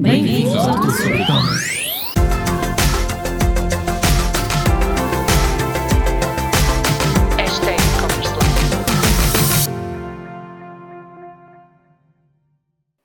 Bem-vindos ao Tudo sobre E-Commerce. Hashtag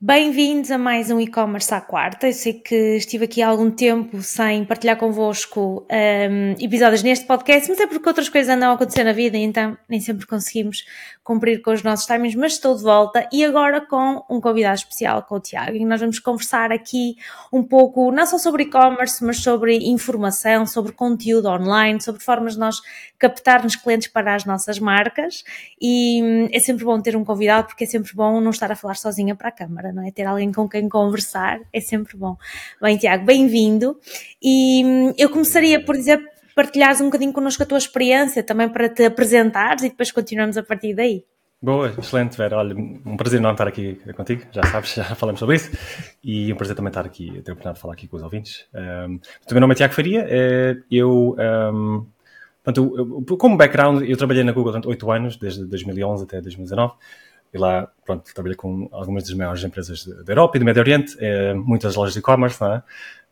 Bem-vindos a mais um e-commerce à quarta. Eu sei que estive aqui há algum tempo sem partilhar convosco um, episódios neste podcast, mas é porque outras coisas andam a acontecer na vida então nem sempre conseguimos cumprir com os nossos timings, mas estou de volta e agora com um convidado especial, com o Tiago, e nós vamos conversar aqui um pouco, não só sobre e-commerce, mas sobre informação, sobre conteúdo online, sobre formas de nós captarmos clientes para as nossas marcas e hum, é sempre bom ter um convidado porque é sempre bom não estar a falar sozinha para a câmara, não é? Ter alguém com quem conversar é sempre bom. Bem, Tiago, bem-vindo e hum, eu começaria por dizer partilhares um bocadinho connosco a tua experiência também para te apresentares e depois continuamos a partir daí. Boa, excelente, Vera. Olha, um prazer enorme estar aqui contigo, já sabes, já falamos sobre isso. E um prazer também estar aqui, ter a oportunidade de falar aqui com os ouvintes. Um, o meu nome é Tiago Faria, eh, eu, um, portanto, como background, eu trabalhei na Google durante 8 anos, desde 2011 até 2019. E lá, pronto, trabalhei com algumas das maiores empresas da Europa e do Médio Oriente, eh, muitas lojas de e-commerce, não é?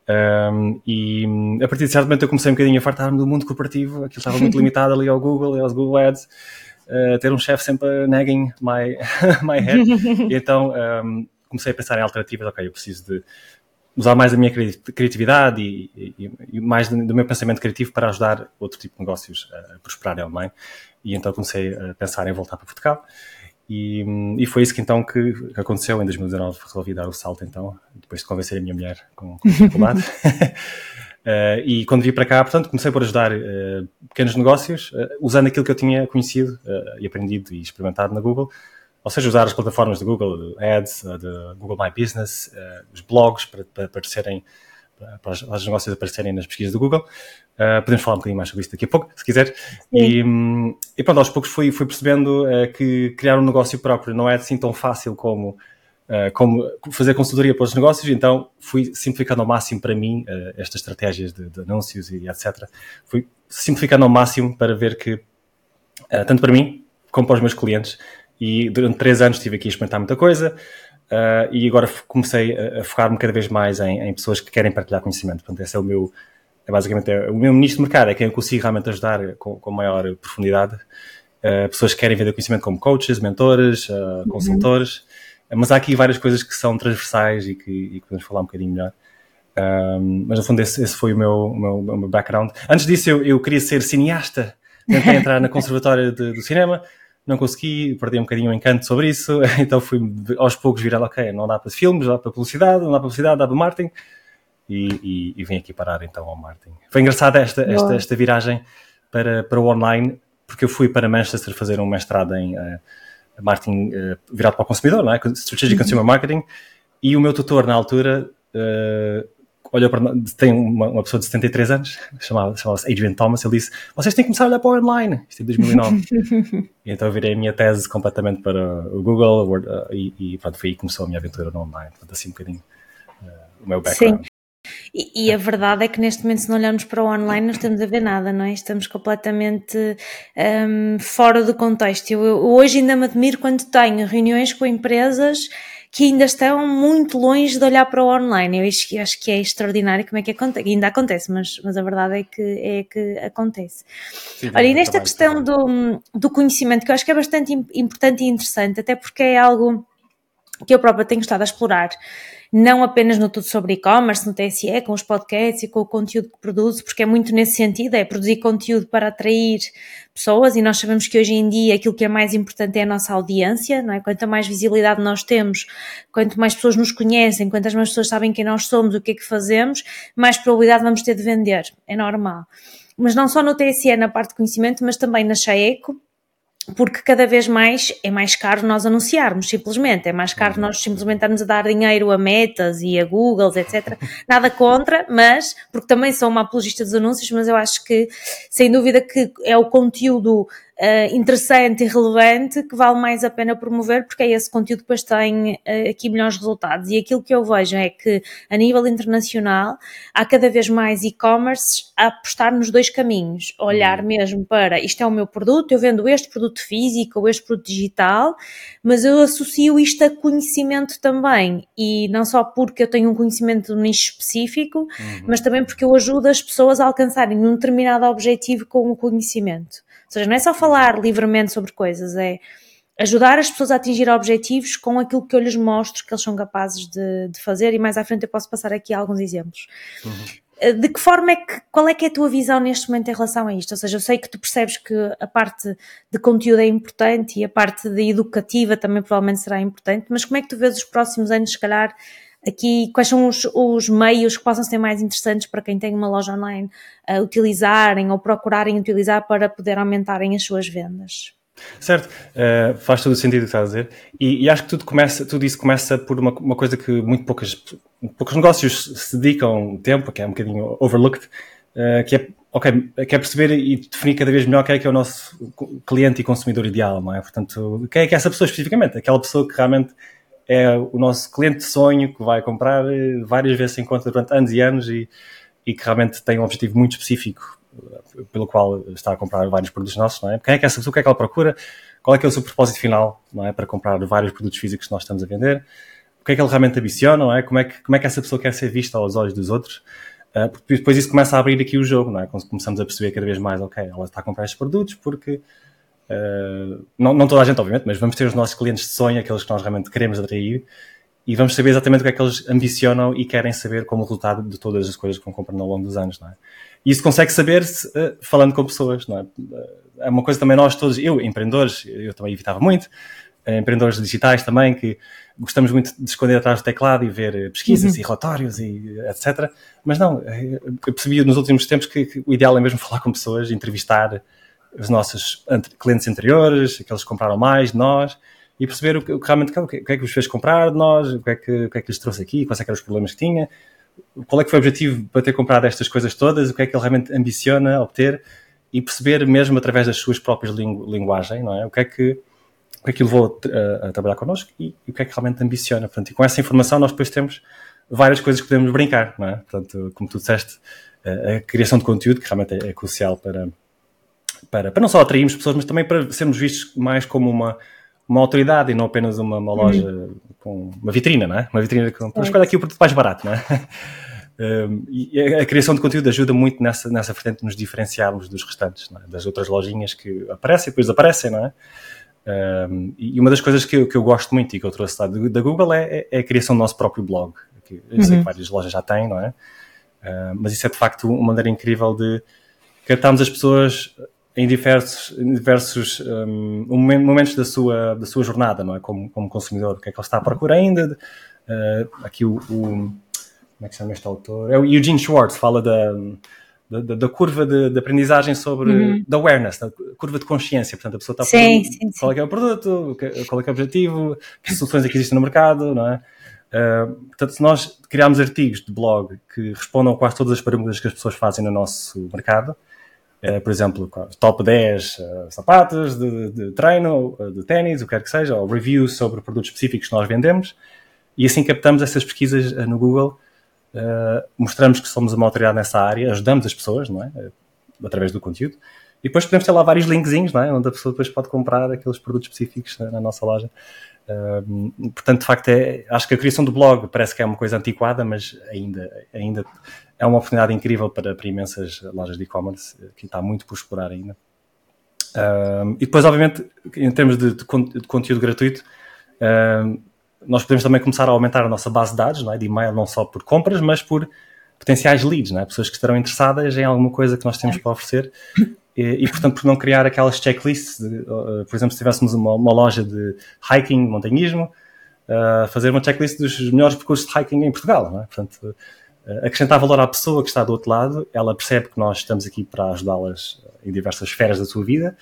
Um, e a partir de certo momento eu comecei um bocadinho a fartar-me do mundo corporativo, aquilo estava muito limitado ali ao Google e aos Google Ads, uh, ter um chefe sempre nagging my, my head. E então um, comecei a pensar em alternativas, ok, eu preciso de usar mais a minha cri- criatividade e, e- e mais do do meu pensamento criativo para ajudar outro tipo de negócios a prosperarem online. E então comecei a pensar em voltar para Portugal. E, e foi isso que então que, aconteceu em 2019. Resolvi dar o salto então, depois de convencer a minha mulher com, com dificuldade. Eh, e quando vim para cá, portanto, comecei por ajudar eh, pequenos negócios, eh, usando aquilo que eu tinha conhecido e aprendido e experimentado na Google. Ou seja, usar as plataformas de Google Ads, de Google My Business, os blogs para, para aparecerem, para, para os negócios aparecerem nas pesquisas do Google. Uh, podemos falar um bocadinho mais sobre isso daqui a pouco, se quiser. E, hum, e pronto, aos poucos fui, fui percebendo uh, que criar um negócio próprio não é assim tão fácil como, uh, como fazer consultoria para os negócios, então fui simplificando ao máximo para mim estas estratégias de, de anúncios e etc. Fui simplificando ao máximo para ver que, tanto para mim como para os meus clientes, e durante três anos estive aqui a experimentar muita coisa, uh, e agora comecei a, a focar-me cada vez mais em, em pessoas que querem partilhar conhecimento. Portanto, esse é o meu, é basicamente é o meu nicho de mercado, é quem eu consigo realmente ajudar com, com maior profundidade. Uh, pessoas que querem vender conhecimento como coaches, mentores, uh, consultores, Uh, mas há aqui várias coisas que são transversais e que, e que podemos falar um bocadinho melhor. Um, mas no fundo esse, esse foi o meu, o meu, o meu background. Antes disso eu, eu queria ser cineasta, tentei entrar na conservatória de- do cinema, não consegui, perdi um bocadinho o encanto sobre isso, então fui aos poucos virando, ok, não dá para filmes, dá para publicidade, não dá para publicidade, dá para marketing, e, e, e vim aqui parar então ao marketing. Foi engraçada esta, esta, esta viragem para, para o online, porque eu fui para Manchester fazer um mestrado em eh, marketing eh, virado para o consumidor, não é? Strategic Consumer Marketing, e o meu tutor na altura eh, olhou para tem uma, uma pessoa de 73 anos, chamava- chamava-se Adrian Thomas, ele disse, vocês têm que começar a olhar para o online, isto é 2009. e então eu virei a minha tese completamente para o Google, Word, eh, e, e pronto, foi aí que começou a minha aventura no online, portanto assim um bocadinho o meu background. E, e a verdade é que neste momento, se não olharmos para o online, não estamos a ver nada, não é? Estamos completamente hum, fora do contexto. Eu, eu hoje ainda me admiro quando tenho reuniões com empresas que ainda estão muito longe de olhar para o online. Eu acho, que- acho que é extraordinário como é que acontece. Ainda acontece, mas, mas a verdade é que, é que acontece. Sim, Olha, e nesta trabalho, questão do, do conhecimento, que eu acho que é bastante im- importante e interessante, até porque é algo que eu própria tenho estado a explorar, não apenas no tudo sobre e-commerce, no TSE, com os podcasts e com o conteúdo que produzo, porque é muito nesse sentido, é produzir conteúdo para atrair pessoas e nós sabemos que hoje em dia aquilo que é mais importante é a nossa audiência, não é? Quanto mais visibilidade nós temos, quanto mais pessoas nos conhecem, quantas mais pessoas sabem quem nós somos, o que é que fazemos, mais probabilidade vamos ter de vender, é normal. Mas não só no TSE, na parte de conhecimento, mas também na Chaeco, porque cada vez mais é mais caro nós anunciarmos, simplesmente. É mais caro nós simplesmente estarmos a dar dinheiro a metas e a Googles, etc. Nada contra, mas, porque também sou uma apologista dos anúncios, mas eu acho que, sem dúvida, que é o conteúdo uh, interessante e relevante que vale mais a pena promover porque é esse conteúdo que depois tem uh, aqui melhores resultados. E aquilo que eu vejo é que a nível internacional há cada vez mais e-commerce a apostar nos dois caminhos, olhar uhum. mesmo para isto é o meu produto, eu vendo este produto físico ou este produto digital, mas eu associo isto a conhecimento também e não só porque eu tenho um conhecimento de nicho específico, uhum. mas também porque eu ajudo as pessoas a alcançarem um determinado objetivo com o conhecimento. Ou seja, não é só falar livremente sobre coisas, é ajudar as pessoas a atingir objetivos com aquilo que eu lhes mostro que eles são capazes de, de fazer e mais à frente eu posso passar aqui alguns exemplos. Uhum. Eh, de que forma é que, qual é que é a tua visão neste momento em relação a isto? Ou seja, eu sei que tu percebes que a parte de conteúdo é importante e a parte de educativa também provavelmente será importante, mas como é que tu vês os próximos anos, se calhar, aqui, quais são os, os meios que possam ser mais interessantes para quem tem uma loja online uh, utilizarem ou procurarem utilizar para poder aumentarem as suas vendas? Certo, uh, faz todo o sentido o que estás a dizer. E, e, acho que tudo, começa, tudo isso começa por uma, uma coisa que muito poucas, poucos negócios se dedicam tempo, que é um bocadinho overlooked, uh, que é ok, que é perceber e definir cada vez melhor quem é que é o nosso cliente e consumidor ideal, não é? Portanto, quem é que é essa pessoa especificamente? Aquela pessoa que realmente é o nosso cliente de sonho que vai comprar eh, várias vezes em conta durante anos e anos e, e que realmente tem um objetivo muito específico eh, pelo qual está a comprar vários produtos nossos, não é? Quem é que é essa pessoa, o que é que ela procura, qual é que é o seu propósito final, não é? Para comprar vários produtos físicos que nós estamos a vender, o que é que ele realmente ambiciona, não é? Como é que, como é que essa pessoa quer ser vista aos olhos dos outros, uh, porque depois isso começa a abrir aqui o jogo, não é? Começamos a perceber cada vez mais, ok, ela está a comprar estes produtos porque Uh, não, não, toda a gente, obviamente, mas vamos ter os nossos clientes de sonho, aqueles que nós realmente queremos atrair, e vamos saber exatamente o que é que eles ambicionam e querem saber como resultado de todas as coisas que vão comprando ao longo dos anos, não é? E isso consegue saber-se uh, falando com pessoas, não é? É uma coisa também nós todos, eu, empreendedores, eu também evitava muito, empreendedores digitais também, que gostamos muito de esconder atrás do teclado e ver pesquisas uhum. e relatórios e etc. Mas não, eu percebi nos últimos tempos que, que o ideal é mesmo falar com pessoas, entrevistar, os nossos clientes anteriores, aqueles que compraram mais de nós, e perceber o que, realmente o que, o que, é que os fez comprar de nós, o que é que, o que, é que lhes trouxe aqui, quais é eram os problemas que tinha, qual é que foi o objetivo para ter comprado estas coisas todas, o que é que ele realmente ambiciona obter, e perceber mesmo através das suas próprias lingu, linguagem, não é? O que é que o que é que levou a, a trabalhar connosco e, e, o que é que realmente ambiciona. Portanto, e com essa informação nós depois temos várias coisas que podemos brincar, não é? Portanto, como tu disseste, a, a criação de conteúdo, que realmente é, é crucial para, para, para não só atrairmos pessoas, mas também para sermos vistos mais como uma, uma autoridade e não apenas uma, uma loja uhum. com uma vitrina, não é? Uma vitrina com. É. Escolha aqui o produto mais barato, não é? Um, e a, a, criação de conteúdo ajuda muito nessa, nessa vertente de nos diferenciarmos dos restantes, é? das outras lojinhas que aparecem e depois desaparecem, não é? Um, e uma das coisas que eu, que eu gosto muito e que eu trouxe lá da Google é, é, a criação do nosso próprio blog. Que eu uhum. sei que uhum. várias lojas já têm, não é? Uh, mas isso é de facto uma maneira incrível de captarmos as pessoas em diversos, em diversos um, momentos da sua, da sua jornada, não é? Como, como consumidor, o que é que ele está à procura ainda. Uh, aqui o, o, Como é que se chama este autor? É o Eugene Schwartz, fala da, da, da curva de, de, aprendizagem sobre. Uhum. da awareness, da curva de consciência. Portanto, a pessoa está a sim, sim, qual é, é o produto, qual é, é o objetivo, que soluções é que existem no mercado, não é? Uh, portanto, se nós criarmos artigos de blog que respondam a quase todas as perguntas que as pessoas fazem no nosso mercado, por exemplo, top 10 uh, eh, sapatos de, de treino, uh, de ténis, o que quer que seja, ou reviews sobre produtos específicos que nós vendemos, e assim captamos essas pesquisas no Google, mostramos que somos uma autoridade nessa área, ajudamos as pessoas, não é? através do conteúdo, e depois podemos ter lá vários linkzinhos, não é? onde a pessoa depois pode comprar aqueles produtos específicos na, na nossa loja. portanto, de facto, é, acho que a criação do blog parece que é uma coisa antiquada, mas ainda, ainda é uma oportunidade incrível para, para imensas lojas de e-commerce que está muito por explorar ainda. Um, e depois, obviamente, em termos de, de, de conteúdo gratuito, um, nós podemos também começar a aumentar a nossa base de dados, não é? de e-mail, não só por compras, mas por potenciais leads, não é? pessoas que estarão interessadas em alguma coisa que nós temos para oferecer. E, e portanto, por não criar aquelas checklists, de, uh, por exemplo, se tivéssemos uma, uma loja de hiking, montanhismo, uh, fazer uma checklist dos melhores percursos de hiking em Portugal. Não é? Portanto, acrescentar valor à pessoa que está do outro lado, ela percebe que nós estamos aqui para ajudá-las eh, em diversas esferas da sua vida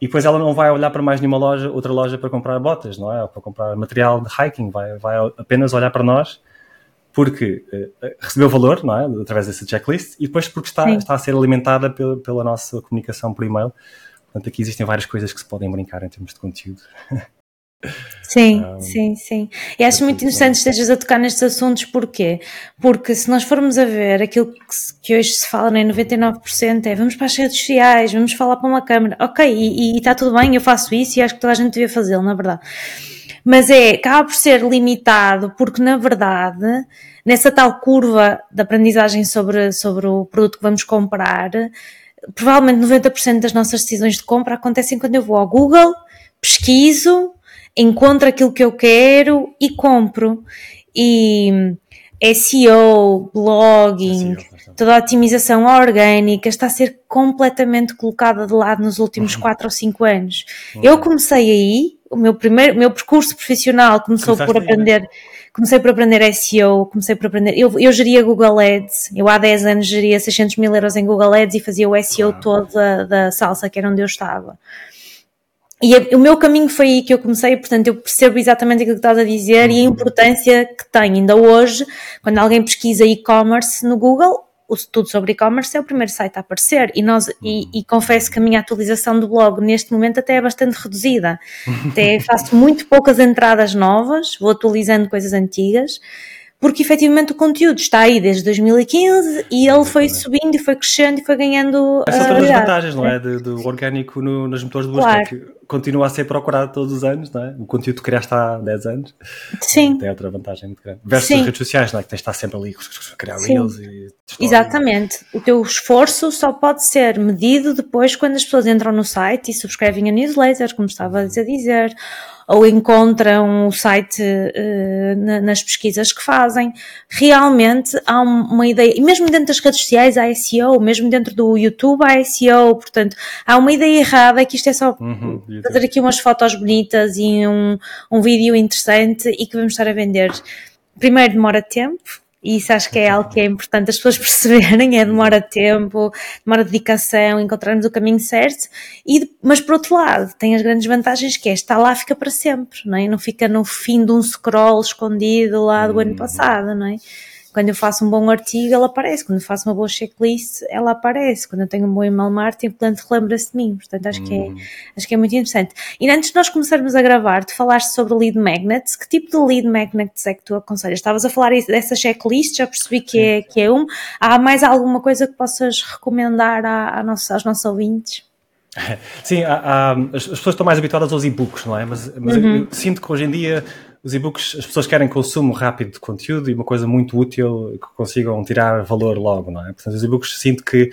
e depois ela não vai olhar para mais nenhuma loja, outra loja para comprar botas, não é? Ou para comprar material de hiking, vai, vai apenas olhar para nós porque uh, recebeu valor, não é? Através dessa checklist e depois porque está, está a ser alimentada pela, pela nossa comunicação por e-mail. Portanto, aqui existem várias coisas que se podem brincar em termos de conteúdo. Sim, um, sim, sim. E acho muito interessante estejas a tocar nestes assuntos, porquê? Porque se nós formos a ver aquilo que, que hoje se fala, né, 99% é vamos para as redes sociais, vamos falar para uma câmera, ok, e, e está tudo bem, eu faço isso e acho que toda a gente devia fazê-lo, na verdade. Mas é, acaba por ser limitado, porque na verdade, nessa tal curva de aprendizagem sobre, sobre o produto que vamos comprar, provavelmente 90% das nossas decisões de compra acontecem quando eu vou ao Google, pesquiso, encontro aquilo que eu quero e compro. E SEO, blogging, toda a otimização orgânica está a ser completamente colocada de lado nos últimos 4 ou 5 anos. Eu comecei aí, o meu primeiro, meu percurso profissional começou Começaste por aprender, aí, né? comecei por aprender SEO, comecei por aprender, eu, eu geria Google Ads, eu há 10 anos geria 600 mil euros em Google Ads e fazia o SEO ah. todo da, da salsa, que era onde eu estava. E a, o meu caminho foi aí que eu comecei, portanto eu percebo exatamente aquilo que estás a dizer e a importância que tem ainda hoje, quando alguém pesquisa e-commerce no Google, o tudo sobre e-commerce é o primeiro site a aparecer e, nós, e, e, confesso que a minha atualização do blog neste momento até é bastante reduzida. Até faço muito poucas entradas novas, vou atualizando coisas antigas, porque efetivamente o conteúdo está aí desde 2015 e ele foi subindo e foi crescendo e foi ganhando. Essas são as vantagens, não é? Do, orgânico no, nos motores de busca, claro. Continua a ser procurado todos os anos, não é? O conteúdo que criaste há 10 anos. Sim. Tem outra vantagem muito grande. Versus Sim. as redes sociais, não é? Que tens de estar sempre ali a criar Sim. reels e. Exatamente. O teu esforço só pode ser medido depois quando as pessoas entram no site e subscrevem a newsletter, como estava a dizer ou encontram o site uh, nas pesquisas que fazem. Realmente há uma ideia, e mesmo dentro das redes sociais há SEO, mesmo dentro do YouTube há SEO, portanto há uma ideia errada que isto é só uhum, fazer aqui umas fotos bonitas e um, um vídeo interessante e que vamos estar a vender. Primeiro demora tempo, e isso acho que é algo que é importante as pessoas perceberem, é demora tempo, demora dedicação, encontrarmos o caminho certo, e, mas por outro lado, tem as grandes vantagens que é, está lá, fica para sempre, não é? Não fica no fim de um scroll escondido lá do ano uhum. passado, não é? Quando eu faço um bom artigo, ela aparece. Quando eu faço uma boa checklist, ela aparece. Quando eu tenho um bom email marketing, o cliente relembra-se de mim. Portanto, acho, que é, uhum. acho que é muito interessante. E antes de nós começarmos a gravar, tu falaste sobre lead magnets. Que tipo de lead magnets é que tu aconselhas? Estavas a falar dessa checklist, já percebi que é, que é um. Há mais alguma coisa que possas recomendar à, à nossa, aos nossos ouvintes? Sim, há, há, as pessoas estão mais habituadas aos e-books, não é? Mas, mas uhum. eu sinto que hoje em dia os e-books, as pessoas querem consumo rápido de conteúdo e uma coisa muito útil que consigam tirar valor logo, não é? Portanto, os e-books sinto que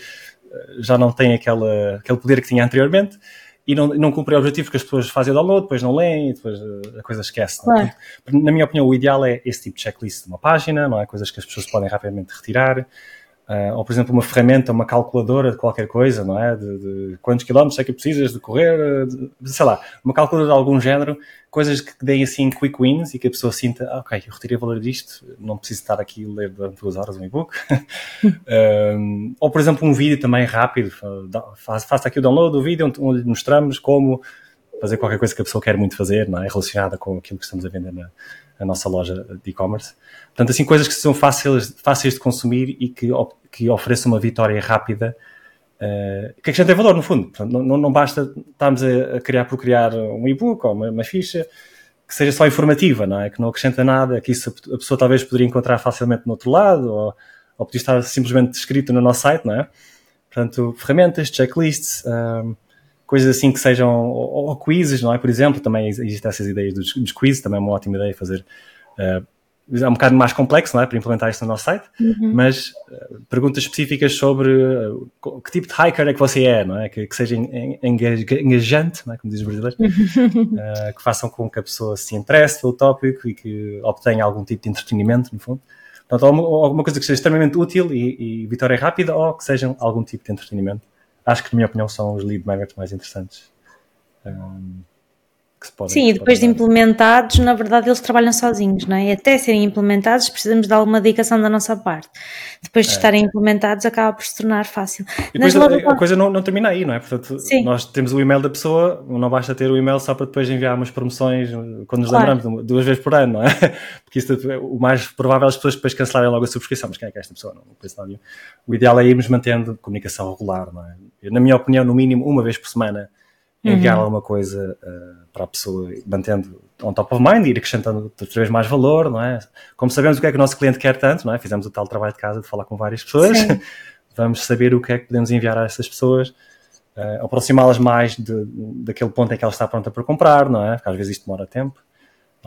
eh, já não têm aquela, aquele poder que tinha anteriormente e não, não cumprem o objetivo que as pessoas fazem o download, depois não leem e depois eh, a coisa esquece. É? Na minha opinião, o ideal é esse tipo de checklist de uma página, não é? Coisas que as pessoas podem rapidamente retirar. Uh, ou, por exemplo, uma ferramenta, uma calculadora de qualquer coisa, não é? De, de quantos quilómetros é que precisas de correr, de, sei lá, uma calculadora de algum género, coisas que deem assim quick wins e que a pessoa sinta, ah, ok, eu retirei o valor disto, não preciso estar aqui a ler durante duas horas um e-book. um, ou, por exemplo, um vídeo também rápido, faça aqui o download do vídeo onde, onde mostramos como fazer qualquer coisa que a pessoa quer muito fazer, não é? Relacionada com aquilo que estamos a vender na, na nossa loja de e-commerce. Portanto, assim, coisas que são fáceis, fáceis de consumir e que, que ofereçam uma vitória rápida, uh, que acrescentem valor, no fundo. Portanto, não, não basta estarmos a, criar por criar um e-book ou uma, uma, ficha que seja só informativa, não é? Que não acrescenta nada, que isso a pessoa talvez poderia encontrar facilmente no outro lado, ou, ou podia estar simplesmente escrito no nosso site, não é? Portanto, ferramentas, checklists, um, coisas assim que sejam, ou, ou, quizzes, não é? Por exemplo, também existem essas ideias dos, dos quizzes, também é uma ótima ideia fazer. Uh, é um bocado mais complexo, não é? Para implementar isso no nosso site, uhum. mas uh, perguntas específicas sobre uh, que tipo de hiker é que você é, não é? Que, que seja engajante, não é? Como diz os brasileiros, uh, que façam com que a pessoa se interesse pelo tópico e que obtenha algum tipo de entretenimento, no fundo. Portanto, alguma coisa que seja extremamente útil e, e vitória rápida ou que sejam algum tipo de entretenimento acho que, na minha opinião, são os lead magnets mais interessantes. Um, Podem, Sim, e depois de implementados, na verdade eles trabalham sozinhos, não é? E até serem implementados precisamos de alguma dedicação da nossa parte. Depois de é. estarem implementados acaba por se tornar fácil. E depois a, a, coisa não, não, termina aí, não é? Portanto, Sim. nós temos o e-mail da pessoa, não basta ter o e-mail só para depois enviar umas promoções quando nos claro. lembramos, duas vezes por ano, não é? Porque isso, o mais provável é as pessoas depois cancelarem logo a subscrição, mas quem é que é esta pessoa? Não, não penso nada O ideal é irmos mantendo comunicação regular, não é? Na minha opinião, no mínimo uma vez por semana enviar Uhum. alguma coisa uh, para a pessoa, mantendo on top of mind, ir acrescentando outra vez mais valor, não é? Como sabemos o que é que o nosso cliente quer tanto, não é? Fizemos o tal trabalho de casa de falar com várias pessoas, vamos saber o que é que podemos enviar a essas pessoas, uh, aproximá-las mais de, daquele ponto em que ela está pronta para comprar, não é? Porque às vezes isto demora tempo,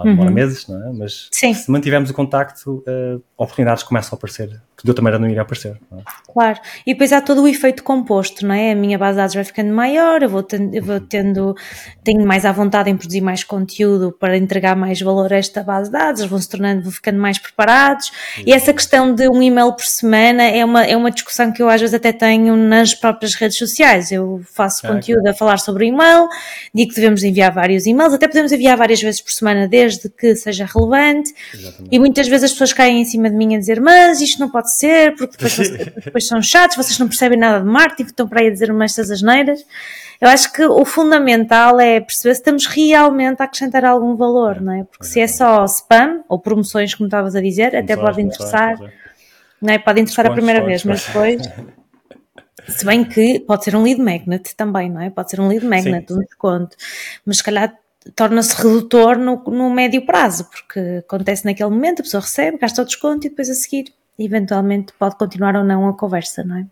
demora Uhum. meses, não é? Mas Sim. se mantivermos o contacto, uh, oportunidades começam a aparecer, que de outra maneira não iriam aparecer. Não é? Claro, e depois há todo o efeito composto, não é? A minha base de dados vai ficando maior, eu vou, ten- eu vou tendo, tenho mais à vontade em produzir mais conteúdo para entregar mais valor a esta base de dados, vão se tornando, vão ficando mais preparados. E essa questão de um e-mail por semana é uma, é uma discussão que eu às vezes até tenho nas próprias redes sociais. Eu faço Ah, conteúdo a falar sobre e-mail, digo que devemos enviar vários e-mails, até podemos enviar várias vezes por semana, desde que seja relevante. Exatamente. E muitas vezes as pessoas caem em cima de mim a dizer mas isto não pode ser, porque depois, depois são chatos, vocês não percebem nada de marketing, estão para aí a dizer umas essas asneiras. Eu acho que o fundamental é perceber se estamos realmente a acrescentar algum valor, não é? Porque se é só spam ou promoções, como estavas a dizer, até pode interessar, começar. não é? Pode interessar a primeira vez, mas depois. Se bem que pode ser um lead magnet também, não é? Pode ser um lead magnet, Sim, um desconto. Mas se calhar torna-se redutor no, no médio prazo, porque acontece naquele momento, a pessoa recebe, gasta o desconto e depois a seguir, eventualmente, pode continuar ou não a conversa, não é?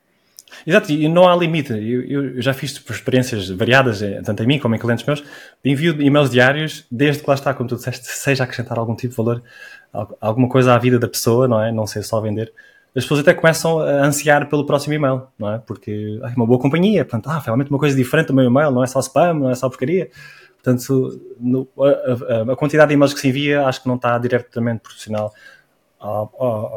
Exato, e não há limite. Eu, eu- já fiz experiências variadas, eh, tanto em mim como em clientes meus, envio de e-mails diários, desde que lá está, como tu disseste, seja acrescentar algum tipo de valor, al- alguma coisa à vida da pessoa, não é? Não ser só vender. As pessoas até começam a ansiar pelo próximo e-mail, não é? Porque é uma boa companhia, portanto, ah, realmente uma coisa diferente do meu e-mail, não é só spam, não é só porcaria. Portanto, no- a, a- a quantidade de e-mails que se envia acho que não está diretamente proporcional à,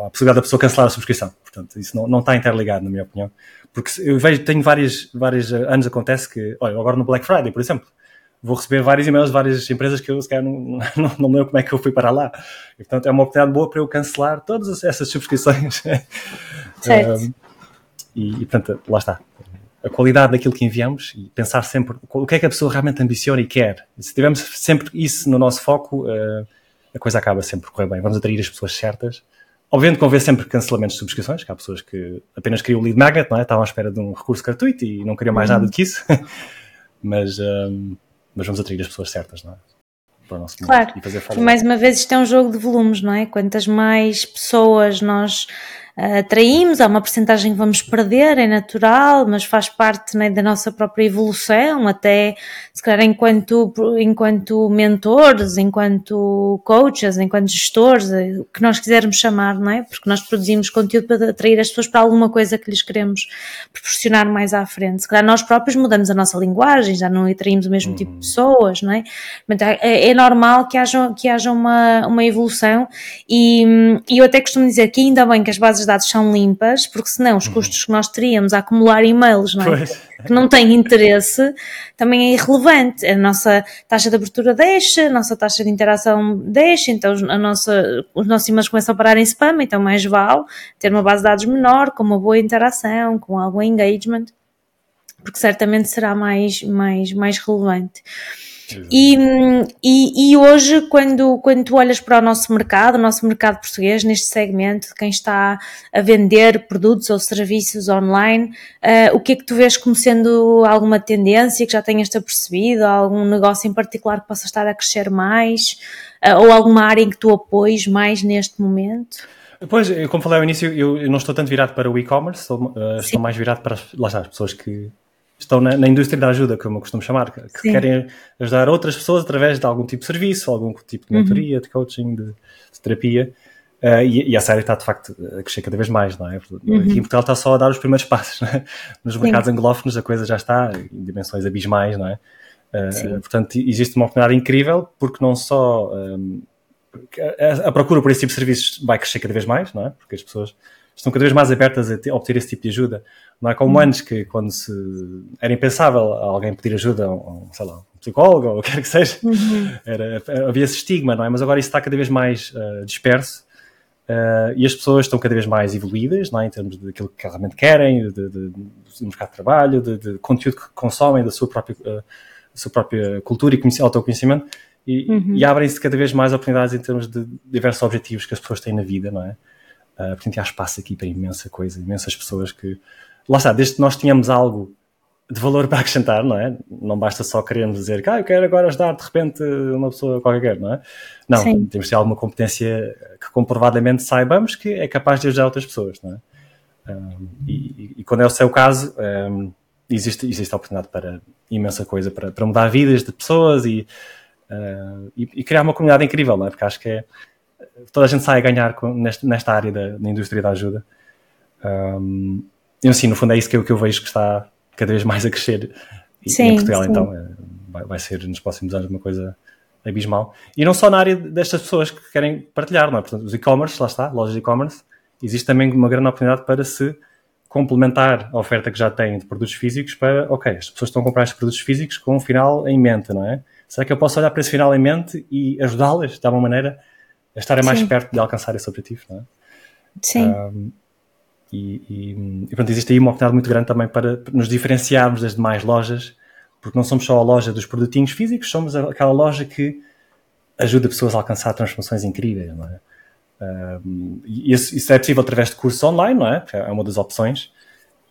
possibilidade da pessoa cancelar a subscrição. Portanto, isso não, não está interligado, na minha opinião. Porque se- eu vejo, tenho vários, vários eh, anos acontece que, olha, agora no Black Friday, por exemplo, vou receber vários e-mails de várias empresas que eu sequer não, não, não me lembro como é que eu fui para lá. E, portanto, é uma oportunidade boa para eu cancelar todas essas subscrições. Certo. Um, e, e, portanto, lá está. A qualidade daquilo que enviamos e pensar sempre o que é que a pessoa realmente ambiciona e quer. Se tivermos sempre isso no nosso foco, eh, a coisa acaba sempre por correr bem. Vamos atrair as pessoas certas. Obviamente que haver sempre cancelamentos de subscrições, que há pessoas que apenas queriam o lead magnet, não é? estavam à espera de um recurso gratuito e não queriam mais nada do que isso. mas, um, mas vamos atrair as pessoas certas, não é? Para o nosso Claro. e fazer E mais uma vez isto é um jogo de volumes, não é? Quantas mais pessoas nós atraímos, há uma porcentagem que vamos perder, é natural, mas faz parte né, da nossa própria evolução, até se calhar enquanto, enquanto mentores, enquanto coaches, enquanto gestores, eh, o que nós quisermos chamar, não é? Porque nós produzimos conteúdo para atrair as pessoas para alguma coisa que lhes queremos proporcionar mais à frente. Se calhar nós próprios mudamos a nossa linguagem, já não atraímos o mesmo tipo de pessoas, não é? Portanto, é, é normal que haja, que haja uma, uma evolução e, e eu até costumo dizer que ainda bem que as bases de dados são limpas, porque senão os custos que nós teríamos a acumular e-mails, não é? Pois. que não têm interesse, também é irrelevante. A nossa taxa de abertura deixa, a nossa taxa de interação deixa, então a nossa, os nossos e-mails começam a parar em spam, então mais vale ter uma base de dados menor, com uma boa interação, com algum engagement, porque certamente será mais, mais, mais relevante. E, e, e hoje, quando, quando tu olhas para o nosso mercado, o nosso mercado português, neste segmento, de quem está a vender produtos ou serviços online, ah, o que é que tu vês como sendo alguma tendência que já tenhas-te apercebido, algum negócio em particular que possa estar a crescer mais, Ah, ou alguma área em que tu apoies mais neste momento? Pois, eu, como falei ao início, eu, eu não estou tanto virado para o e-commerce, estou, uh, estou mais virado para as, lá está, as pessoas que estão na, na indústria da ajuda, como eu costumo chamar, que, que Sim. querem ajudar outras pessoas através de algum tipo de serviço, algum tipo de mentoria, de coaching, de, de terapia. Uh, e, e essa área está de facto a crescer cada vez mais, não é? Aqui em Portugal está só a dar os primeiros passos, é? Nos mercados anglófonos a coisa já está em dimensões abismais, não é? Uh, Sim. portanto, existe uma oportunidade incrível porque não só um, a, a procura por esse tipo de serviços vai crescer cada vez mais, não é? Porque as pessoas estão cada vez mais abertas a, te- a obter esse tipo de ajuda. Não é como antes que quando se era impensável alguém pedir ajuda a um, sei lá, um psicólogo ou o que quer que seja, era, havia esse estigma, não é? Mas agora isso está cada vez mais uh, disperso uh, e as pessoas estão cada vez mais evoluídas, não é? Em termos daquilo que realmente querem, de, de, de, do mercado de trabalho, de, de conteúdo que consomem, da sua própria, uh, sua própria cultura e conheci- autoconhecimento e, e abrem-se cada vez mais oportunidades em termos de diversos objetivos que as pessoas têm na vida, não é? Uh, portanto, há espaço aqui para imensa coisa, imensas pessoas que. Lá está, desde que nós tenhamos algo de valor para acrescentar, não é? Não basta só querermos dizer que ah, eu quero agora ajudar de repente uma pessoa qualquer, não é? Não, Sim. temos de ter alguma competência que comprovadamente saibamos que é capaz de ajudar outras pessoas, não é? Um, e, e, quando é o seu caso, um, existe, existe a oportunidade para imensa coisa, para, para mudar vidas de pessoas e, uh, e, e, criar uma comunidade incrível, não é? Porque acho que é, toda a gente sai a ganhar com, nesta, nesta área da, da, indústria da ajuda. Um, e assim, no fundo é isso que eu, que eu vejo que está cada vez mais a crescer. E, sim, em Portugal, sim. então, é, vai, vai, ser nos próximos anos uma coisa abismal. E não só na área destas pessoas que querem partilhar, não é? Portanto, os e-commerce, lá está, lojas de e-commerce, existe também uma grande oportunidade para se complementar a oferta que já têm de produtos físicos para, ok, as pessoas estão a comprar estes produtos físicos com um final em mente, não é? Será que eu posso olhar para esse final em mente e ajudá-las de alguma maneira estarem mais perto de alcançar esse objetivo, não é? Sim. Um, e, e, e pronto, existe aí uma oportunidade muito grande também para nos diferenciarmos das demais lojas, porque não somos só a loja dos produtinhos físicos, somos aquela loja que ajuda pessoas a alcançar transformações incríveis, não é? Um, isso, isso, é possível através de cursos online, não é? É uma das opções,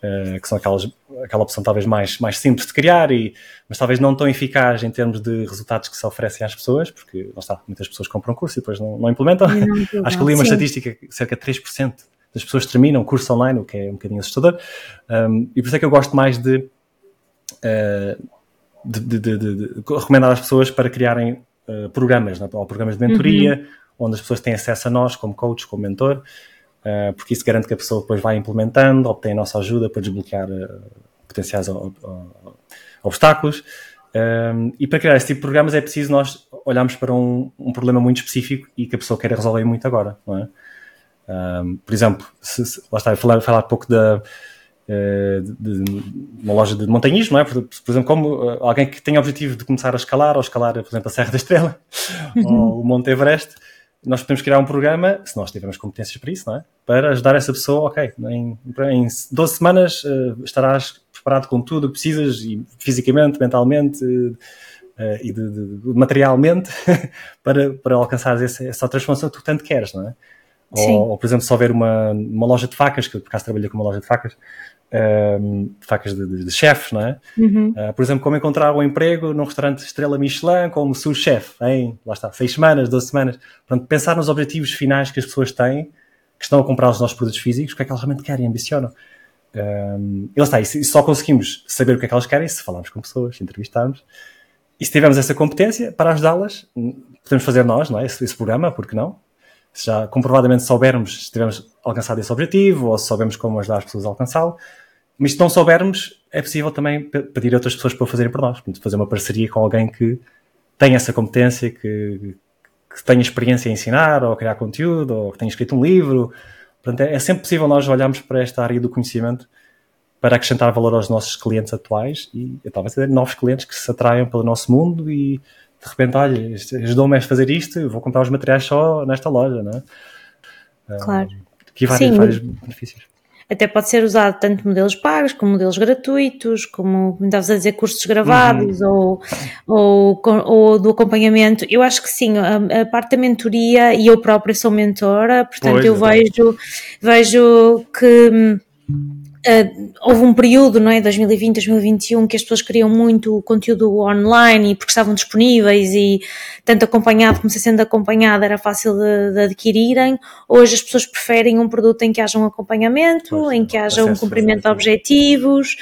uh, que são aquelas, aquela opção talvez mais, mais simples de criar, e, mas talvez não tão eficaz em termos de resultados que se oferecem às pessoas, porque lá está, muitas pessoas compram curso e depois não, não implementam. Não, Acho que li uma sim. estatística que cerca de 3% das pessoas terminam curso online, o que é um bocadinho assustador. Um, e por isso é que eu gosto mais de, uh, de, de, de, de, recomendar às pessoas para criarem uh, programas, né? ou programas de mentoria, uhum. onde as pessoas têm acesso a nós como coach, como mentor, uh, porque isso garante que a pessoa depois vai implementando, obtém a nossa ajuda para desbloquear potenciais obstáculos. Um, e para criar esse tipo de programas é preciso nós olharmos para um, um problema muito específico e que a pessoa queira resolver muito agora, não é? Um, por exemplo, se, se, lá está, falar, falar um pouco da, de, de, uma loja de montanhismo, não é? Por, por, exemplo, como alguém que tem o objetivo de começar a escalar, ou escalar, por exemplo, a Serra da Estrela, uhum. ou o Monte Everest, nós podemos criar um programa, se nós tivermos competências para isso, não é? Para ajudar essa pessoa, ok, em, em 12 semanas uh, estarás preparado com tudo o que precisas, e fisicamente, mentalmente uh, e de, de, materialmente, para, para alcançar essa, essa transformação que tu tanto queres, não é? Ou, ou, por exemplo, se houver uma, uma loja de facas, que eu por acaso trabalhei com uma loja de facas, um, facas de, de, de chefes, não é? Uhum. Uh, por exemplo, como encontrar um emprego num restaurante estrela Michelin como sous-chef, em, lá está, seis semanas, 12 semanas. Portanto, pensar nos objetivos finais que as pessoas têm, que estão a comprar os nossos produtos físicos, o que é que elas realmente querem, ambicionam. Um, e lá está, e só conseguimos saber o que é que elas querem se falarmos com pessoas, se entrevistarmos. E se tivermos essa competência para ajudá-las, podemos fazer nós, não é? Esse, esse programa, porque não? Se já comprovadamente soubermos se tivermos alcançado esse objetivo ou se soubermos como ajudar as pessoas a alcançá-lo. Mas se não soubermos, é possível também pedir a outras pessoas para o fazerem por nós. Fazer uma parceria com alguém que tem essa competência, que, que tenha experiência em ensinar ou criar conteúdo ou que tenha escrito um livro. Portanto, é, é sempre possível nós olharmos para esta área do conhecimento para acrescentar valor aos nossos clientes atuais e talvez novos clientes que se atraiam pelo nosso mundo e de repente, olha, ajudou-me a fazer isto, vou comprar os materiais só nesta loja, não é? Claro. Aqui vários, vários benefícios. Até pode ser usado tanto modelos pagos como modelos gratuitos, como, estavas a dizer, cursos gravados uhum. ou, ou, ou, do acompanhamento. Eu acho que sim, a, a, parte da mentoria, e eu própria sou mentora, portanto pois, eu vejo, vejo que Uh, houve um período, não é, 2020, 2021, que as pessoas queriam muito conteúdo online e porque estavam disponíveis e tanto acompanhado como se sendo acompanhado era fácil de, de, adquirirem. Hoje as pessoas preferem um produto em que haja um acompanhamento, pois, em que haja um cumprimento de objetivos.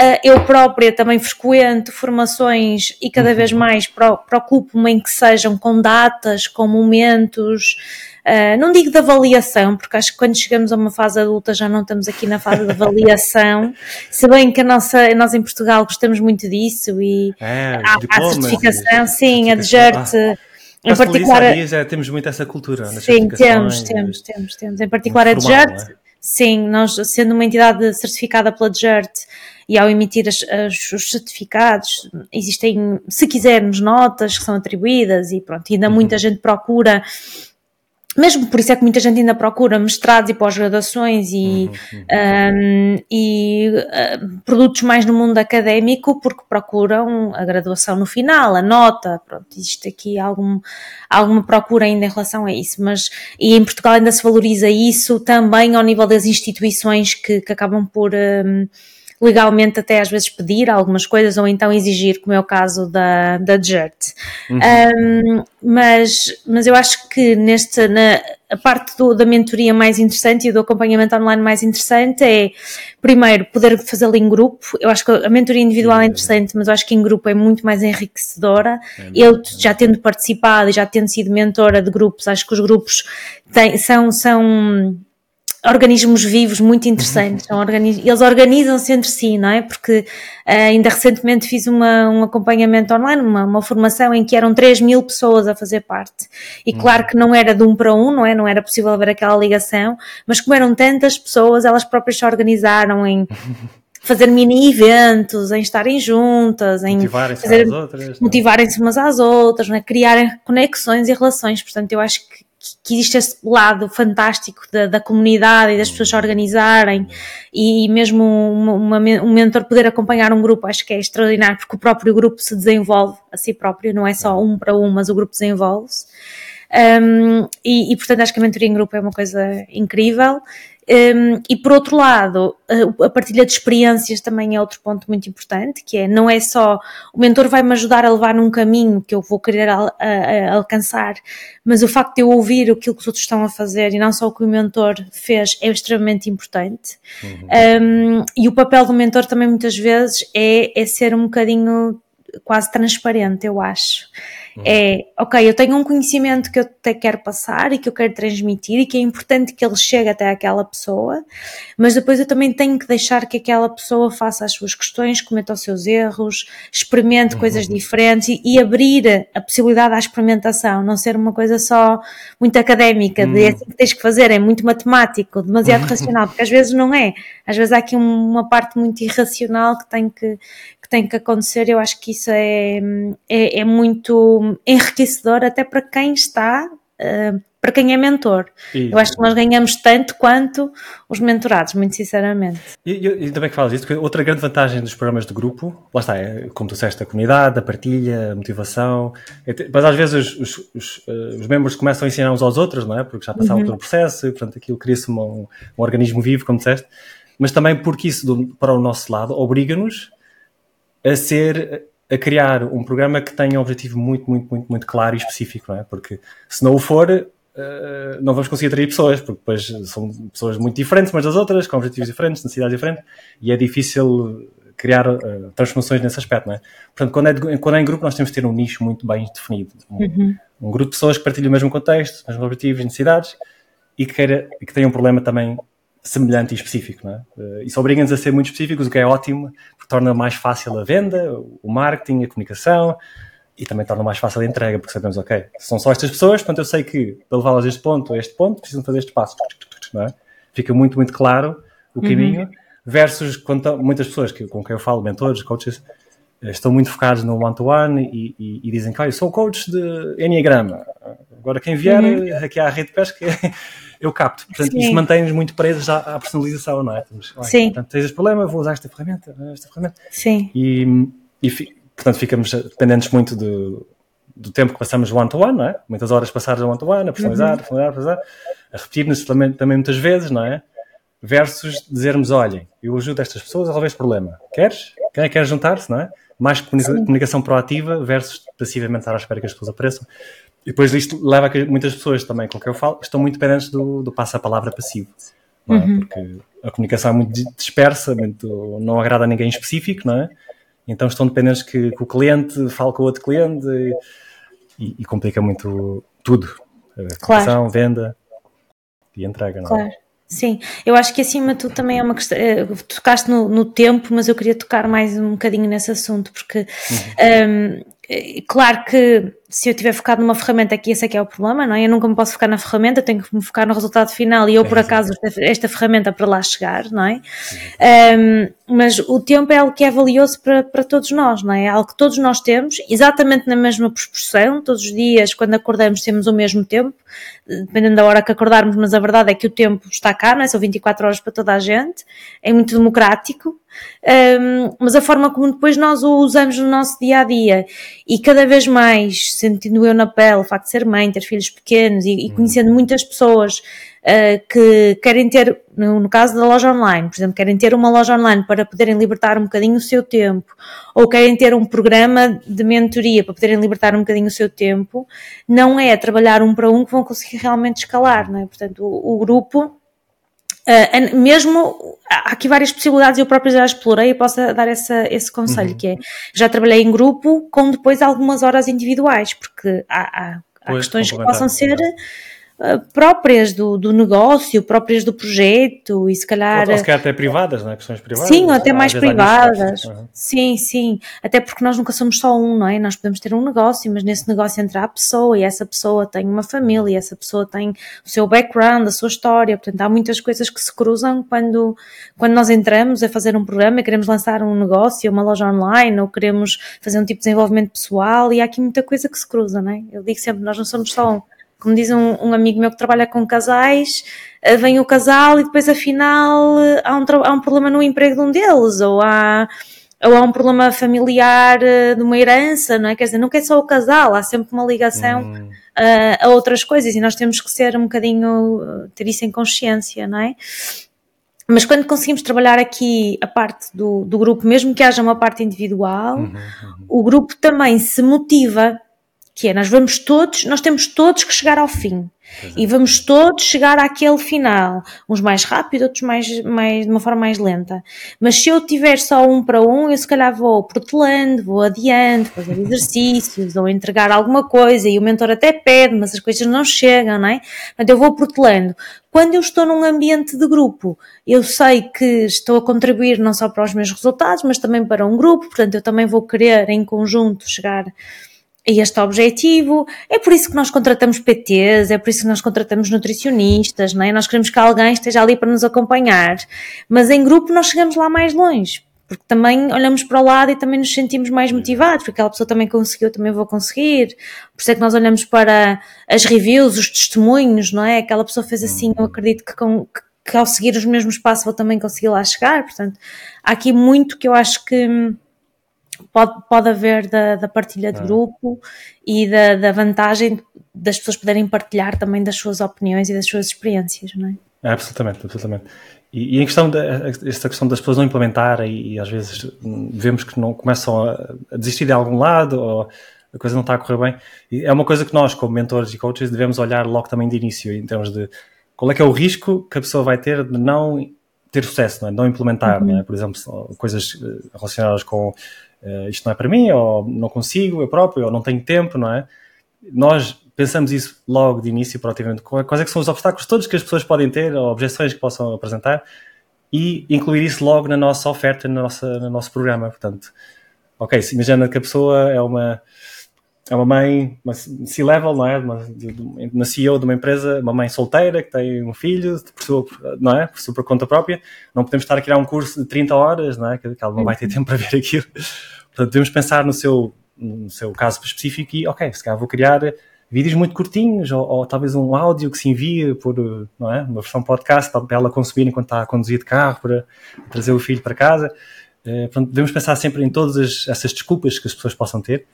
Uh, eu própria também frequento formações e cada uhum. vez mais preocupo-me em que sejam com datas, com momentos, Uh, não digo de avaliação, porque acho que quando chegamos a uma fase adulta já não estamos aqui na fase de avaliação, se bem que a nossa, nós em Portugal gostamos muito disso e é, há, a certificação, sim, a DGERT. Ah. Em particular, já temos muito essa cultura. Sim, temos, temos, temos, temos. Em particular a DGERT, é? Sim, nós sendo uma entidade certificada pela DGERT e ao emitir as, as, os certificados, existem, se quisermos, notas que são atribuídas e pronto, ainda uhum. muita gente procura mesmo por isso é que muita gente ainda procura mestrados e pós-graduações e, uhum. um, e uh, produtos mais no mundo académico porque procuram a graduação no final, a nota, pronto, existe aqui algum, alguma procura ainda em relação a isso, mas e em Portugal ainda se valoriza isso também ao nível das instituições que, que acabam por um, legalmente até às vezes pedir algumas coisas ou então exigir, como é o caso da, da JERT. Uhum. Um, mas, mas eu acho que neste, na, a parte do, da mentoria mais interessante e do acompanhamento online mais interessante é, primeiro, poder fazê-lo em grupo. Eu acho que a mentoria individual é interessante, mas eu acho que em grupo é muito mais enriquecedora. É eu, já tendo participado e já tendo sido mentora de grupos, acho que os grupos têm, são, são organismos vivos muito interessantes. Organiz... Eles organizam-se entre si, não é? Porque uh, ainda recentemente fiz uma, um acompanhamento online, uma, uma, formação em que eram 3 mil pessoas a fazer parte. E uhum. claro que não era de um para um, não é? Não era possível haver aquela ligação, mas como eram tantas pessoas, elas próprias se organizaram em. fazer mini eventos, em estarem juntas, em motivarem-se umas às outras, motivarem-se umas às outras, é? criarem conexões e relações. Portanto, eu acho que que existe esse lado fantástico da, da comunidade e das pessoas se organizarem e mesmo uma, uma, um mentor poder acompanhar um grupo, acho que é extraordinário porque o próprio grupo se desenvolve a si próprio, não é só um para um, mas o grupo desenvolve-se. Um, e, e, portanto acho que a mentoria em grupo é uma coisa incrível um, e por outro lado, a, partilha de experiências também é outro ponto muito importante, que é não é só o mentor vai-me ajudar a levar num caminho que eu vou querer a, a, alcançar, mas o facto de eu ouvir aquilo que os outros estão a fazer e não só o que o mentor fez é extremamente importante. Uhum. Um, e o papel do mentor também muitas vezes é, é ser um bocadinho quase transparente, eu acho. É, ok, eu tenho um conhecimento que eu até quero passar e que eu quero transmitir e que é importante que ele chegue até aquela pessoa, mas depois eu também tenho que deixar que aquela pessoa faça as suas questões, cometa os seus erros, experimente uhum. coisas diferentes e, e, abrir a possibilidade à experimentação, não ser uma coisa só muito académica, uhum. de é assim que tens que fazer, é muito matemático, demasiado uhum. racional, porque às vezes não é. Às vezes há aqui uma parte muito irracional que tem que, que tem que acontecer, eu acho que isso é, é, é muito enriquecedor até para quem está, uh, para quem é mentor. E, eu acho que nós ganhamos tanto quanto os mentorados, muito sinceramente. E, e, e também que falas disso, outra grande vantagem dos programas de grupo, lá está, é, como tu disseste, a comunidade, a partilha, a motivação, é, mas às vezes os, os, os, uh, os, membros começam a ensinar uns aos outros, não é? Porque já passaram uhum. pelo processo, e, portanto aquilo cria-se um, um organismo vivo, como disseste, mas também porque isso, do, para o nosso lado, obriga-nos a ser a criar um programa que tenha um objetivo muito, muito, muito, muito claro e específico, não é? Porque se não o for, uh, não vamos conseguir atrair pessoas, porque depois são pessoas muito diferentes umas das outras, com objetivos diferentes, necessidades diferentes, e é difícil criar uh, transformações nesse aspecto, não é? Portanto, quando é, de, quando é em grupo, nós temos de ter um nicho muito bem definido. Um, uhum. um grupo de pessoas que partilham o mesmo contexto, os mesmos objetivos e necessidades, e que, queira, que tenham um problema também semelhante e específico. Não é? Eh, isso obriga-nos a ser muito específicos, o que é ótimo, porque torna mais fácil a venda, o marketing, a comunicação e também torna mais fácil a entrega, porque sabemos, ok, são só estas pessoas, portanto eu sei que para levá-las a este ponto, a este ponto, precisam fazer este passo. Não é? Fica muito, muito claro o uhum. caminho, uhum. versus quando muitas pessoas que, com quem eu falo, mentores, coaches, eh, estão muito focados no one-to-one -one e, e, e, dizem que ah, eu sou coach de Enneagrama. Agora quem vier uhum. aqui à rede de pesca eu capto. Portanto, Sim. isso mantém-nos muito presos à, à, personalização, não é? Estamos, Sim. Portanto, tens este problema, vou usar esta ferramenta, esta ferramenta. Sim. E, e portanto, ficamos dependentes muito do, do tempo que passamos one-to-one, não é? Muitas horas passadas one-to-one, a personalizar, uhum. a personalizar, a personalizar, a repetir-nos também, também muitas vezes, não é? Versus dizermos, olhem, eu ajudo estas pessoas a resolver este problema. Queres? Quem é que quer juntar-se, não é? Mais comunicação proativa versus passivamente estar à espera que as pessoas apareçam. E depois isto leva a que muitas pessoas também com quem eu falo estão muito dependentes do, do passo-a-palavra passivo. É? uhum. Porque a comunicação é muito dispersa, muito, não agrada a ninguém específico, não é? Então estão dependentes que, que o cliente fale com o outro cliente e, e complica muito tudo. A claro. venda e entrega, não é? Claro. Sim, eu acho que acima de tudo também é uma questão. Eh, tocaste no, no tempo, mas eu queria tocar mais um bocadinho nesse assunto, porque uhum. um, claro que se eu estiver focado numa ferramenta aqui, esse é que é o problema, não é? Eu nunca me posso focar na ferramenta, tenho que me focar no resultado final e eu, por acaso, esta, esta ferramenta para lá chegar, não é? Um, mas o tempo é algo que é valioso para, para todos nós, não é? É algo que todos nós temos, exatamente na mesma proporção, todos os dias, quando acordamos, temos o mesmo tempo, dependendo da hora que acordarmos, mas a verdade é que o tempo está cá, não é? São 24 horas para toda a gente, é muito democrático, um, mas a forma como depois nós o usamos no nosso dia a dia e cada vez mais sentindo eu na pele, o facto de ser mãe, ter filhos pequenos e, e conhecendo muitas pessoas uh, que querem ter, no, no, caso da loja online, por exemplo, querem ter uma loja online para poderem libertar um bocadinho o seu tempo, ou querem ter um programa de mentoria para poderem libertar um bocadinho o seu tempo, não é trabalhar um para um que vão conseguir realmente escalar, não é? Portanto, o, o grupo Uh, mesmo há aqui várias possibilidades, eu própria já explorei e posso dar essa, esse conselho, uhum. que é já trabalhei em grupo com depois algumas horas individuais, porque há, há, há questões que possam ser próprias do, do negócio, próprias do projeto e se calhar... Ou, se calhar até privadas, não é? Questões privadas. Sim, até mais privadas. Uhum. Sim, sim. Até porque nós nunca somos só um, não é? Nós podemos ter um negócio, mas nesse negócio entra a pessoa e essa pessoa tem uma família, essa pessoa tem o seu background, a sua história. Portanto, há muitas coisas que se cruzam quando, quando nós entramos a fazer um programa e queremos lançar um negócio, uma loja online ou queremos fazer um tipo de desenvolvimento pessoal e há aqui muita coisa que se cruza, não é? Eu digo sempre, nós não somos só um como diz um, um, amigo meu que trabalha com casais, eh, vem o casal e depois afinal eh, há um, há um problema no emprego de um deles, ou há, ou há um problema familiar eh, de uma herança, não é? Quer dizer, nunca é só o casal, há sempre uma ligação hum. a, a outras coisas e nós temos que ser um bocadinho, ter isso em consciência, não é? Mas quando conseguimos trabalhar aqui a parte do, do grupo, mesmo que haja uma parte individual, uhum, uhum. o grupo também se motiva que é nós vamos todos, nós temos todos que chegar ao fim. E vamos todos chegar àquele final, uns mais rápido, outros mais, mais, de uma forma mais lenta. Mas se eu tiver só um para um, eu se calhar vou protelando, vou adiante, fazer exercícios, ou entregar alguma coisa, e o mentor até pede, mas as coisas não chegam, não é? Portanto, eu vou protelando. Quando eu estou num ambiente de grupo, eu sei que estou a contribuir não só para os meus resultados, mas também para um grupo, portanto, eu também vou querer em conjunto chegar este objetivo. É por isso que nós contratamos PTs, é por isso que nós contratamos nutricionistas, não é? Nós queremos que alguém esteja ali para nos acompanhar. Mas em grupo nós chegamos lá mais longe. Porque também olhamos para o lado e também nos sentimos mais motivados, porque aquela pessoa também conseguiu, também vou conseguir. Por isso é que nós olhamos para as reviews, os testemunhos, não é? Aquela pessoa fez assim, eu acredito que, com, que, que ao seguir os mesmos passos vou também conseguir lá chegar. Portanto, há aqui muito que eu acho que pode, pode haver da, da partilha de ah. grupo e da, da, vantagem das pessoas poderem partilhar também das suas opiniões e das suas experiências, não é? é absolutamente, absolutamente. E, e em questão da esta questão das pessoas não implementarem e, e, às vezes vemos que não começam a, a, desistir de algum lado ou a coisa não está a correr bem, e é uma coisa que nós, como mentores e coaches, devemos olhar logo também de início, em termos de qual é que é o risco que a pessoa vai ter de não ter sucesso, não, é? não implementar, uhum. não é? por exemplo, coisas eh, relacionadas com uh, isto não é para mim, ou não consigo eu próprio, ou não tenho tempo, não é? Nós pensamos isso logo de início, proativamente, quais é que são os obstáculos todos que as pessoas podem ter, ou objeções que possam apresentar, e incluir isso logo na nossa oferta, na nossa, no nosso programa. Portanto, ok, imagina que a pessoa é uma é uma mãe, uma C-level, não é? Uma, uma CEO de uma empresa, uma mãe solteira que tem um filho, por sua, não é? Por sua conta própria. Não podemos estar a criar um curso de 30 horas, não é? Que ela não vai ter tempo para ver aquilo. Portanto, devemos pensar no seu, no seu caso específico e, ok, se calhar vou criar vídeos muito curtinhos ou, ou, talvez um áudio que se envia por, não é? Uma versão podcast para ela consumir enquanto está a conduzir de carro para trazer o filho para casa. Eh, portanto, devemos pensar sempre em todas as, essas desculpas que as pessoas possam ter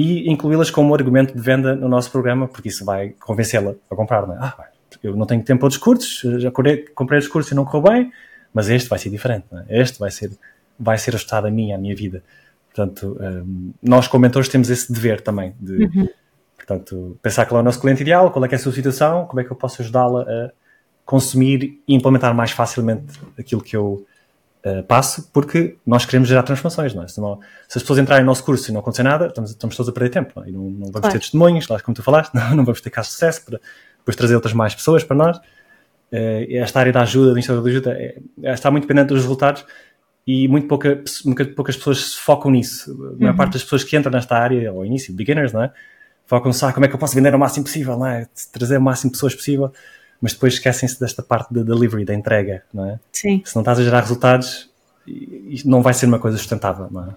e incluí-las como argumento de venda no nosso programa, porque isso vai convencê-la a comprar. Não é? Ah, eu não tenho tempo para os cursos, já comprei, comprei os cursos e não correu bem, mas este vai ser diferente. É? Este vai ser, vai ser ajustado a mim, à minha vida. Portanto, um, nós como mentores temos esse dever também de, uhum. portanto, pensar qual é o nosso cliente ideal, qual é, é a sua situação, como é que eu posso ajudá-la a consumir e implementar mais facilmente aquilo que eu uh, passo, porque nós queremos gerar transformações, não é? Se, não, se, as pessoas entrarem no nosso curso e não acontecer nada, estamos, estamos todos a perder tempo, não, é? e não, não vamos claro. ter testemunhos, lá como tu falaste, não, não vamos ter casos de sucesso para depois trazer outras mais pessoas para nós. Uh, esta área da ajuda, do Instagram de ajuda, é, está muito dependente dos resultados e muito, pouca, muito poucas pessoas se focam nisso. A maior uhum. parte das pessoas que entram nesta área, ao início, beginners, não é? Focam-se, ah, como é que eu posso vender o máximo possível, não é? Trazer o máximo de pessoas possível, mas depois esquecem-se desta parte da de delivery, da entrega, não é? Sim. Se não estás a gerar resultados, não vai ser uma coisa sustentável, não é?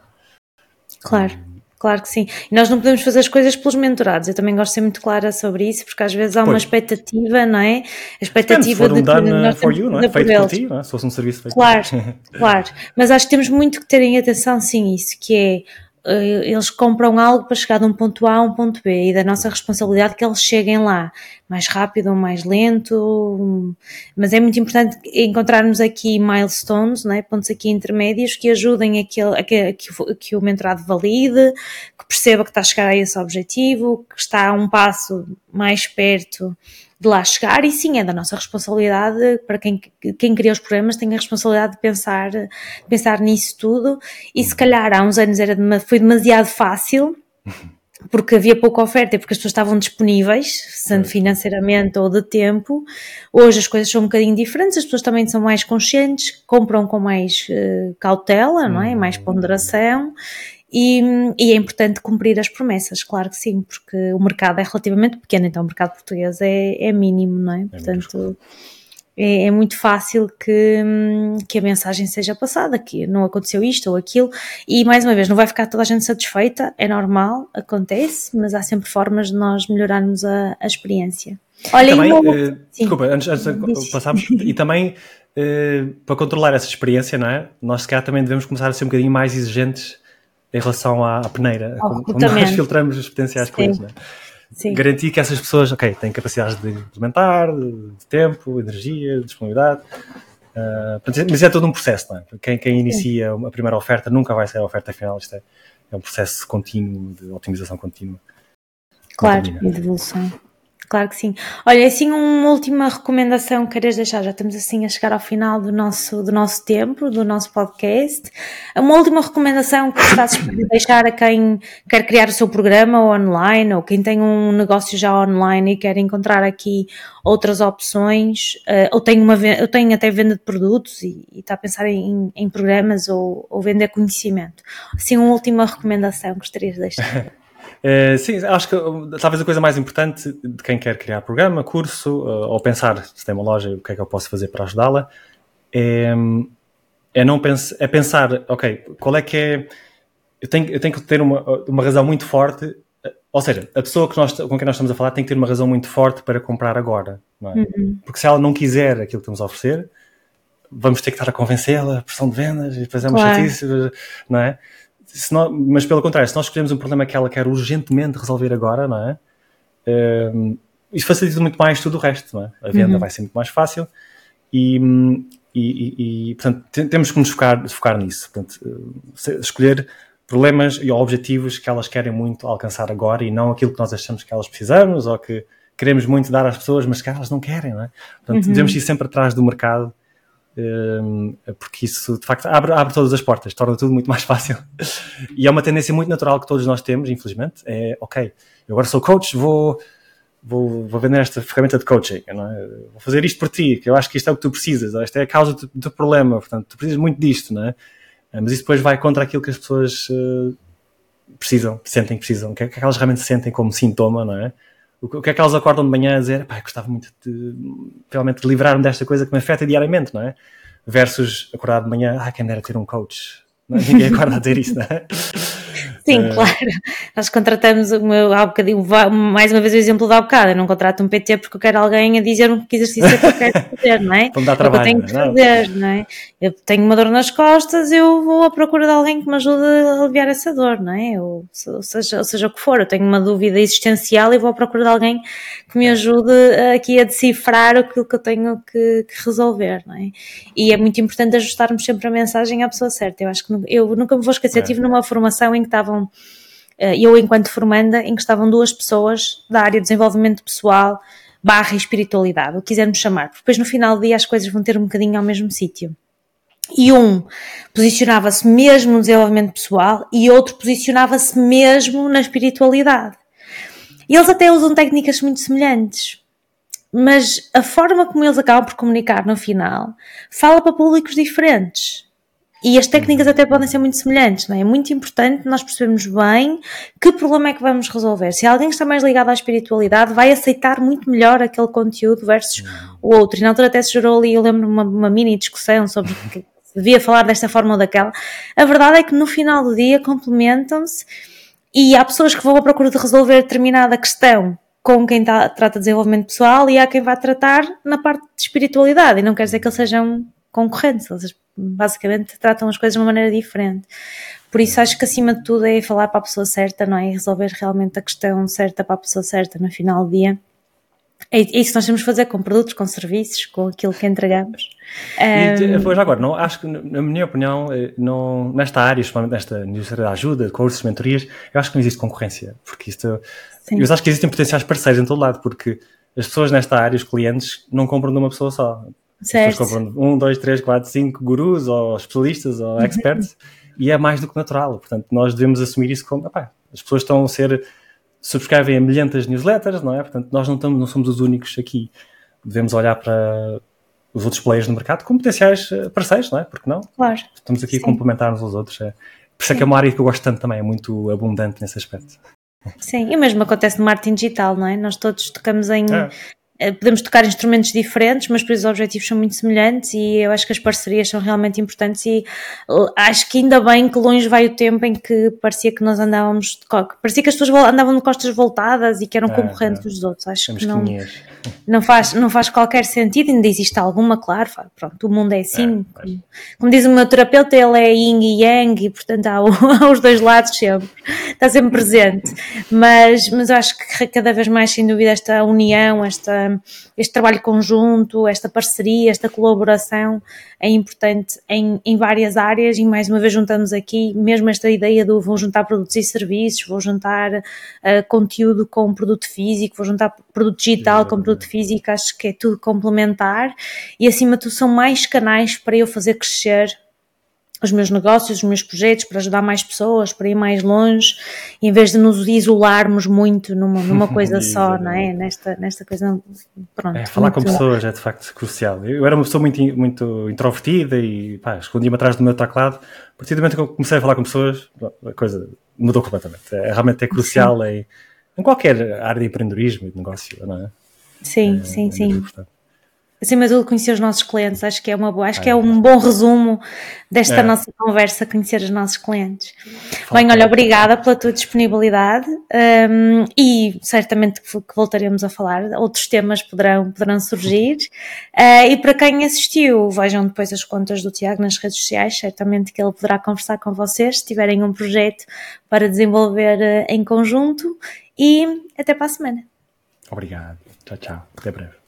Claro. Claro que sim. E nós não podemos fazer as coisas pelos mentorados. Eu também gosto de ser muito clara sobre isso, porque às vezes há uma expectativa, não é? A expectativa de que nós for you, não é? Feito por ti, não é? Se fosse um serviço feito Claro, claro. Mas acho que temos muito que ter em atenção, sim, isso, que é eles compram algo para chegar de um ponto A a um ponto B e da nossa responsabilidade que eles cheguem lá. Mais rápido ou mais lento, mas é muito importante encontrarmos aqui milestones, né, pontos aqui intermédios que ajudem a que, a que, a que o mentorado valide, que perceba que está a chegar a esse objetivo, que está a um passo mais perto de lá chegar e sim, é da nossa responsabilidade, para quem, quem cria os programas tem a responsabilidade de pensar, de pensar nisso tudo e se calhar há uns anos era, foi demasiado fácil porque havia pouca oferta e porque as pessoas estavam disponíveis, sendo financeiramente ou de tempo. Hoje as coisas são um bocadinho diferentes, as pessoas também são mais conscientes, compram com mais uh, cautela, não é? Mais ponderação e, e, é importante cumprir as promessas, claro que sim, porque o mercado é relativamente pequeno, então o mercado português é, é mínimo, não é? é Portanto, é, é, muito fácil que, que a mensagem seja passada, que não aconteceu isto ou aquilo, e mais uma vez, não vai ficar toda a gente satisfeita, é normal, acontece, mas há sempre formas de nós melhorarmos a, a experiência. Olha, também, uh, desculpa, antes, antes de passarmos, e também uh, para controlar essa experiência, não é? Nós se calhar também devemos começar a ser um bocadinho mais exigentes em relação à, à peneira, como, como, nós filtramos os potenciais Sim. clientes. Né? Sim. Garantir que essas pessoas, ok, têm capacidade de implementar, de, de tempo, energia, de disponibilidade. Uh, mas é todo um processo, não é? Quem, quem inicia Sim. a primeira oferta nunca vai ser a oferta final, isto é, é um processo contínuo de otimização contínua. Claro, e de evolução. Claro que sim. Olha, assim, uma última recomendação que queres deixar? Já estamos assim a chegar ao final do nosso, do nosso tempo, do nosso podcast. Uma última recomendação que estás a deixar a quem quer criar o seu programa online ou quem tem um negócio já online e quer encontrar aqui outras opções, uh, ou tem uma, eu tenho até venda de produtos e, e está a pensar em, em programas ou, ou vender conhecimento. Assim, uma última recomendação que gostarias de deixar. Uh, sim, acho que talvez a coisa mais importante de quem quer criar programa, curso, uh, ou pensar se tem uma loja, o que é que eu posso fazer para ajudá-la, é, é, não é pensar, ok, qual é que é. Eu tenho, eu tenho que ter uma, uma razão muito forte, ou seja, a pessoa que nós, com quem nós estamos a falar tem que ter uma razão muito forte para comprar agora, é? uhum. Porque se ela não quiser aquilo que estamos a oferecer, vamos ter que estar a convencê-la, pressão de vendas, e depois é uma claro. chatice, não é? Mas pelo contrário, se nós escolhemos um problema que ela quer urgentemente resolver agora, não é? Um, isso facilita muito mais tudo o resto, não é? A venda uhum. vai ser muito mais fácil e, e, e, portanto, temos que nos focar, focar nisso. Portanto, escolher problemas e objetivos que elas querem muito alcançar agora e não aquilo que nós achamos que elas precisamos ou que queremos muito dar às pessoas, mas que elas não querem, não é? Portanto, uhum. devemos ir sempre atrás do mercado porque isso de facto abre, abre todas as portas, torna tudo muito mais fácil. e é uma tendência muito natural que todos nós temos, infelizmente. É ok, eu agora sou coach, vou, vou, vou vender esta ferramenta de coaching, é? vou fazer isto por ti, que eu acho que isto é o que tu precisas, esta é a causa do, do problema, portanto, tu precisas muito disto, não é? Mas isso depois vai contra aquilo que as pessoas uh, precisam, sentem que precisam, que que elas realmente sentem como sintoma, não é? O que é que elas acordam de manhã a dizer, pá, gostava muito de, realmente de livrar-me desta coisa que me afeta diariamente, não é? Versus acordar de manhã, ah, quem dera ter um coach. Não, é? ninguém acorda a dizer isso, não é? Sim, uh, claro. Nós contratamos, meu, há bocadinho, mais uma vez o exemplo da bocado, eu não contrato um PT porque eu quero alguém a dizer um que exercício é que eu quero fazer, não é? Vamos dar trabalho, eu tenho que fazer, não é? Eu tenho uma dor nas costas, eu vou à procura de alguém que me ajude a aliviar essa dor, não é? Ou, ou, seja, ou seja o que for, eu tenho uma dúvida existencial e vou à procura de alguém que me ajude aqui a decifrar aquilo que eu tenho que, que resolver, não é? E é muito importante ajustarmos sempre a mensagem à pessoa certa. Eu acho que eu nunca me vou esquecer, é. tive numa formação em que estavam eh, eu enquanto formanda, em que estavam duas pessoas da área de desenvolvimento pessoal barra espiritualidade, o que quisermos chamar, porque depois no final do dia as coisas vão ter um bocadinho ao mesmo sítio. E um posicionava-se mesmo no desenvolvimento pessoal e outro posicionava-se mesmo na espiritualidade. E eles até usam técnicas muito semelhantes, mas a forma como eles acabam por comunicar no final fala para públicos diferentes. E as técnicas até podem ser muito semelhantes, não é? É muito importante nós percebermos bem que problema é que vamos resolver. Se alguém está mais ligado à espiritualidade, vai aceitar muito melhor aquele conteúdo versus o outro. E na altura até se gerou ali, eu lembro uma, uma mini discussão sobre que devia falar desta forma ou daquela. A verdade é que no final do dia complementam-se e há pessoas que vão à procura de resolver determinada questão com quem tá, trata de desenvolvimento pessoal e há quem vai tratar na parte de espiritualidade. E não quer dizer que eles sejam concorrentes, eles basicamente tratam as coisas de uma maneira diferente. Por isso acho que acima de tudo é falar para a pessoa certa, não é? E resolver realmente a questão certa para a pessoa certa no final do dia. É isso que nós temos que fazer com produtos, com serviços, com aquilo que entregamos. E depois agora, não, acho que, na minha opinião, eh, não, nesta área, especialmente nesta indústria da ajuda, de cursos, mentorias, eu acho que não existe concorrência, porque isto, Sim. eu acho que existem potenciais parceiros em todo lado, porque as pessoas nesta área, os clientes, não compram de uma pessoa só. Certo. As pessoas compram um, dois, três, quatro, cinco gurus, ou especialistas, ou uhum. experts, e é mais do que natural. Portanto, nós devemos assumir isso como, opá, as pessoas estão a ser subscrevem a milhentas newsletters, não é? Portanto, nós não, estamos, não somos os únicos aqui. Devemos olhar para os outros players no mercado como potenciais eh, parceiros, não é? Porque não? Claro. Estamos aqui Sim. a complementar-nos aos outros. É. Por isso é que é uma área que eu gosto tanto também, é muito abundante nesse aspecto. Sim, e mesmo acontece no marketing digital, não é? Nós todos tocamos em, é. Eh, podemos tocar instrumentos diferentes, mas depois os objetivos são muito semelhantes e eu acho que as parcerias são realmente importantes e eh, acho que ainda bem que longe vai o tempo em que parecia que nós andávamos, parecia que as pessoas andavam de costas voltadas e que eram é, concorrentes é. dos outros. Acho que não, não, faz, não faz qualquer sentido, ainda existe alguma, claro, pronto, o mundo é assim. É, como, como, diz o meu terapeuta, ele é yin e yang e portanto há, há os dois lados sempre, está sempre presente. Mas, mas eu acho que cada vez mais, sem dúvida, esta união, esta este trabalho conjunto, esta parceria, esta colaboração é importante em, em várias áreas e mais uma vez juntamos aqui mesmo esta ideia do vou juntar produtos e serviços, vou juntar uh, conteúdo com produto físico, vou juntar produto digital com produto físico, acho que é tudo complementar e acima de tudo são mais canais para eu fazer crescer os meus negócios, os meus projetos, para ajudar mais pessoas, para ir mais longe, em vez de nos isolarmos muito numa, numa coisa só, não é? Nesta, nesta coisa, pronto. É, falar com pessoas é de facto crucial. Eu era uma pessoa muito, muito introvertida e pá, escondia-me atrás do meu teclado. A partir do momento que eu comecei a falar com pessoas, a coisa mudou completamente. É, realmente é crucial em, em, qualquer área de empreendedorismo e de negócio, não é? Sim, é, sim, é sim. Importante acima de tudo, conhecer os nossos clientes. Acho que é uma boa, acho que é um bom resumo desta é. nossa conversa, conhecer os nossos clientes. Bem, olha, obrigada pela tua disponibilidade um, e certamente que voltaremos a falar. Outros temas poderão, poderão surgir. Uh, e para quem assistiu, vejam depois as contas do Tiago nas redes sociais, certamente que ele poderá conversar com vocês se tiverem um projeto para desenvolver uh, em conjunto. E até para a semana. Obrigado. Tchau, tchau. Até breve.